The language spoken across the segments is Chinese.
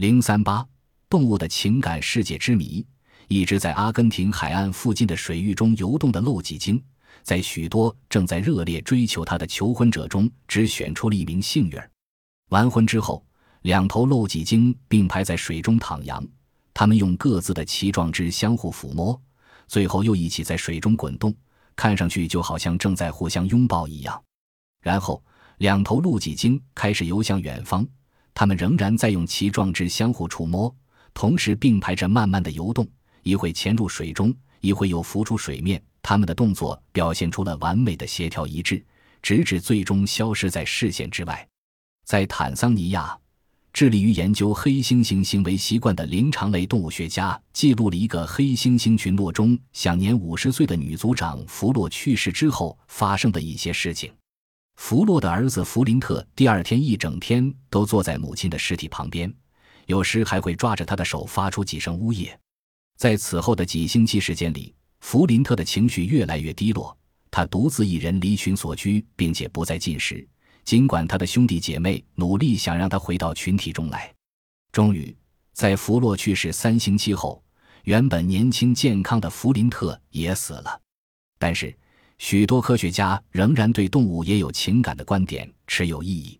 零三八，动物的情感世界之谜，一直在阿根廷海岸附近的水域中游动的漏脊鲸，在许多正在热烈追求它的求婚者中，只选出了一名幸运儿。完婚之后，两头漏脊鲸并排在水中徜徉，它们用各自的鳍状肢相互抚摸，最后又一起在水中滚动，看上去就好像正在互相拥抱一样。然后，两头露脊鲸开始游向远方，它们仍然在用鳍状肢相互触摸，同时并排着慢慢的游动，一会潜入水中，一会又浮出水面。它们的动作表现出了完美的协调一致，直至最终消失在视线之外。在坦桑尼亚，致力于研究黑猩猩行为习惯的灵长类动物学家记录了一个黑猩猩群落中享年五十岁的女族长弗洛去世之后发生的一些事情。弗洛的儿子弗林特第二天一整天都坐在母亲的尸体旁边，有时还会抓着她的手发出几声呜咽。在此后的几星期时间里，弗林特的情绪越来越低落，他独自一人离群所居，并且不再进食。尽管他的兄弟姐妹努力想让他回到群体中来，终于在弗洛去世三星期后，原本年轻健康的弗林特也死了。但是。许多科学家仍然对动物也有情感的观点持有异议。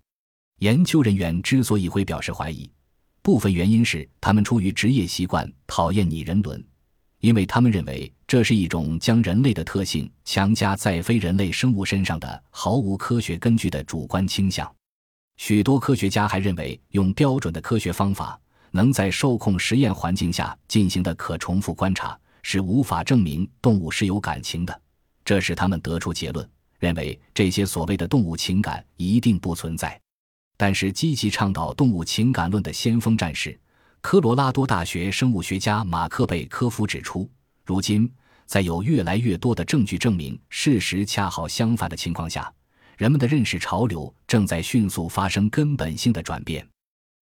研究人员之所以会表示怀疑，部分原因是他们出于职业习惯讨厌拟人伦，因为他们认为这是一种将人类的特性强加在非人类生物身上的毫无科学根据的主观倾向。许多科学家还认为，用标准的科学方法能在受控实验环境下进行的可重复观察是无法证明动物是有感情的。这使他们得出结论，认为这些所谓的动物情感一定不存在。但是，积极倡导动物情感论的先锋战士——科罗拉多大学生物学家马克贝科夫指出，如今在有越来越多的证据证明事实恰好相反的情况下，人们的认识潮流正在迅速发生根本性的转变。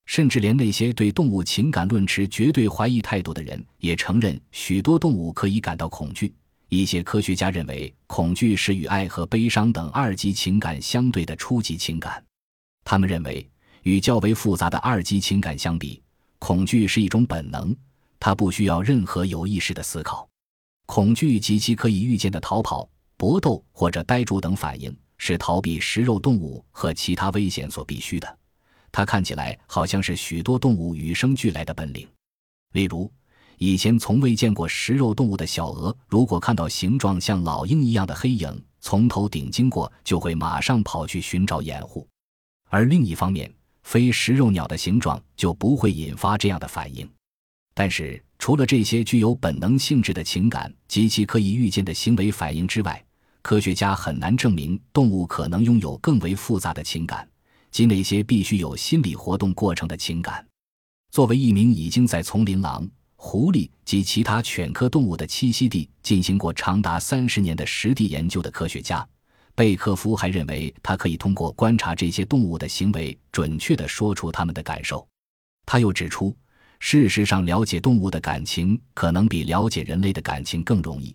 甚至连那些对动物情感论持绝对怀疑态度的人，也承认许多动物可以感到恐惧。一些科学家认为，恐惧是与爱和悲伤等二级情感相对的初级情感。他们认为，与较为复杂的二级情感相比，恐惧是一种本能，它不需要任何有意识的思考。恐惧及其可以预见的逃跑、搏斗或者呆住等反应，是逃避食肉动物和其他危险所必须的。它看起来好像是许多动物与生俱来的本领，例如。以前从未见过食肉动物的小鹅，如果看到形状像老鹰一样的黑影从头顶经过，就会马上跑去寻找掩护；而另一方面，非食肉鸟的形状就不会引发这样的反应。但是，除了这些具有本能性质的情感及其可以预见的行为反应之外，科学家很难证明动物可能拥有更为复杂的情感，即那些必须有心理活动过程的情感。作为一名已经在丛林狼。狐狸及其他犬科动物的栖息地进行过长达三十年的实地研究的科学家贝克夫还认为，他可以通过观察这些动物的行为，准确地说出他们的感受。他又指出，事实上，了解动物的感情可能比了解人类的感情更容易，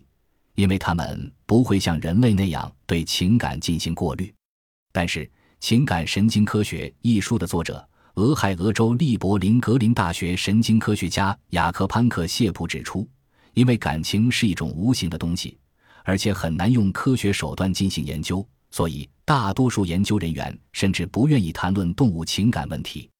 因为他们不会像人类那样对情感进行过滤。但是，《情感神经科学》一书的作者。俄亥俄州利伯林格林大学神经科学家雅克潘克谢普指出，因为感情是一种无形的东西，而且很难用科学手段进行研究，所以大多数研究人员甚至不愿意谈论动物情感问题。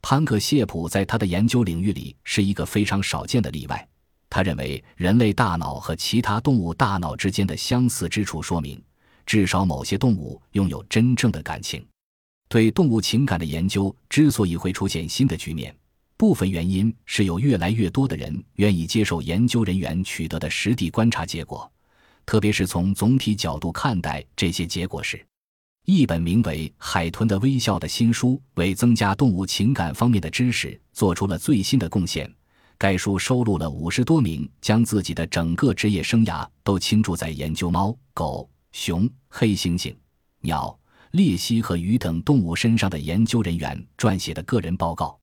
潘克谢普在他的研究领域里是一个非常少见的例外。他认为，人类大脑和其他动物大脑之间的相似之处说明，至少某些动物拥有真正的感情。对动物情感的研究之所以会出现新的局面，部分原因是有越来越多的人愿意接受研究人员取得的实地观察结果，特别是从总体角度看待这些结果时。一本名为《海豚的微笑》的新书为增加动物情感方面的知识做出了最新的贡献。该书收录了五十多名将自己的整个职业生涯都倾注在研究猫、狗、熊、黑猩猩、鸟。鬣蜥和鱼等动物身上的研究人员撰写的个人报告。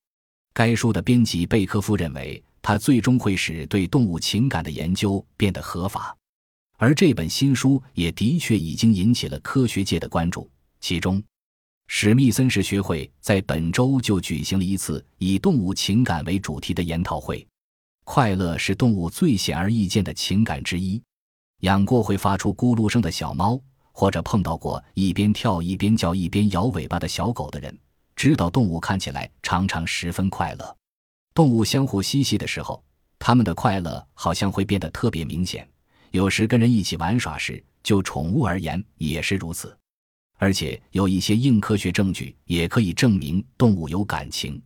该书的编辑贝科夫认为，它最终会使对动物情感的研究变得合法。而这本新书也的确已经引起了科学界的关注。其中，史密森氏学会在本周就举行了一次以动物情感为主题的研讨会。快乐是动物最显而易见的情感之一。养过会发出咕噜声的小猫，或者碰到过一边跳一边叫一边摇尾巴的小狗的人，知道动物看起来常常十分快乐。动物相互嬉戏的时候，它们的快乐好像会变得特别明显。有时跟人一起玩耍时，就宠物而言也是如此。而且有一些硬科学证据也可以证明动物有感情。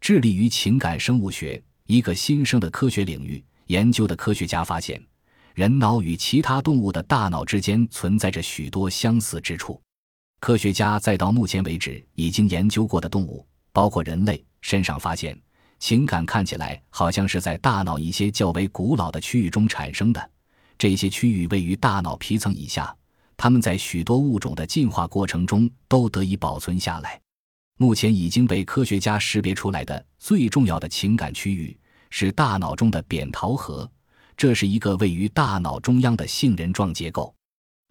致力于情感生物学。一个新生的科学领域研究的科学家发现，人脑与其他动物的大脑之间存在着许多相似之处。科学家在到目前为止已经研究过的动物，包括人类身上发现，情感看起来好像是在大脑一些较为古老的区域中产生的。这些区域位于大脑皮层以下，它们在许多物种的进化过程中都得以保存下来。目前已经被科学家识别出来的最重要的情感区域是大脑中的扁桃核，这是一个位于大脑中央的杏仁状结构。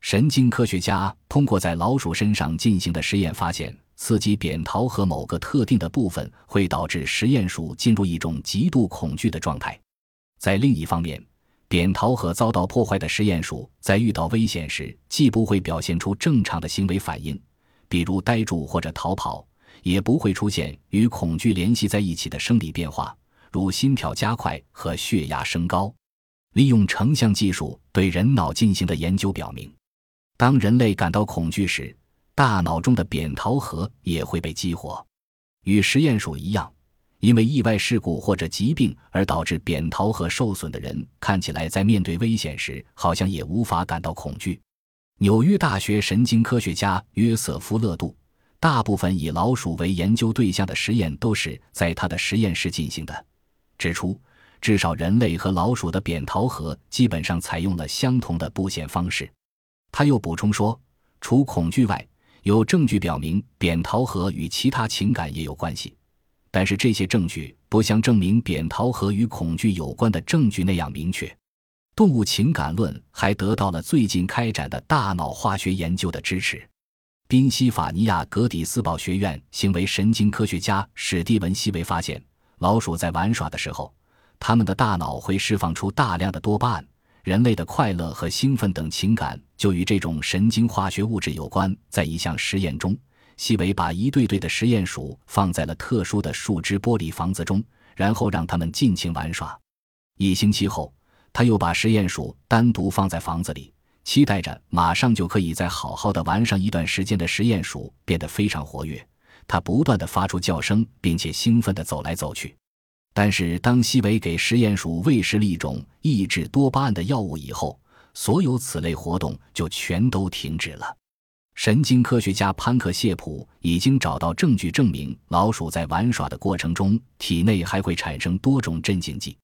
神经科学家通过在老鼠身上进行的实验发现，刺激扁桃核某个特定的部分会导致实验鼠进入一种极度恐惧的状态。在另一方面，扁桃核遭到破坏的实验鼠在遇到危险时，既不会表现出正常的行为反应，比如呆住或者逃跑。也不会出现与恐惧联系在一起的生理变化，如心跳加快和血压升高。利用成像技术对人脑进行的研究表明，当人类感到恐惧时，大脑中的扁桃核也会被激活。与实验鼠一样，因为意外事故或者疾病而导致扁桃核受损的人，看起来在面对危险时好像也无法感到恐惧。纽约大学神经科学家约瑟夫·勒杜。大部分以老鼠为研究对象的实验都是在他的实验室进行的。指出，至少人类和老鼠的扁桃核基本上采用了相同的布线方式。他又补充说，除恐惧外，有证据表明扁桃核与其他情感也有关系，但是这些证据不像证明扁桃核与恐惧有关的证据那样明确。动物情感论还得到了最近开展的大脑化学研究的支持。宾夕法尼亚格底斯堡学院行为神经科学家史蒂文·西维发现，老鼠在玩耍的时候，它们的大脑会释放出大量的多巴胺。人类的快乐和兴奋等情感就与这种神经化学物质有关。在一项实验中，西维把一对对的实验鼠放在了特殊的树脂玻璃房子中，然后让它们尽情玩耍。一星期后，他又把实验鼠单独放在房子里。期待着马上就可以再好好的玩上一段时间的实验鼠变得非常活跃，它不断的发出叫声，并且兴奋的走来走去。但是当西维给实验鼠喂食了一种抑制多巴胺的药物以后，所有此类活动就全都停止了。神经科学家潘克谢普已经找到证据证明，老鼠在玩耍的过程中体内还会产生多种镇静剂。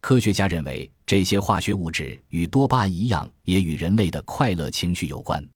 科学家认为，这些化学物质与多巴胺一样，也与人类的快乐情绪有关。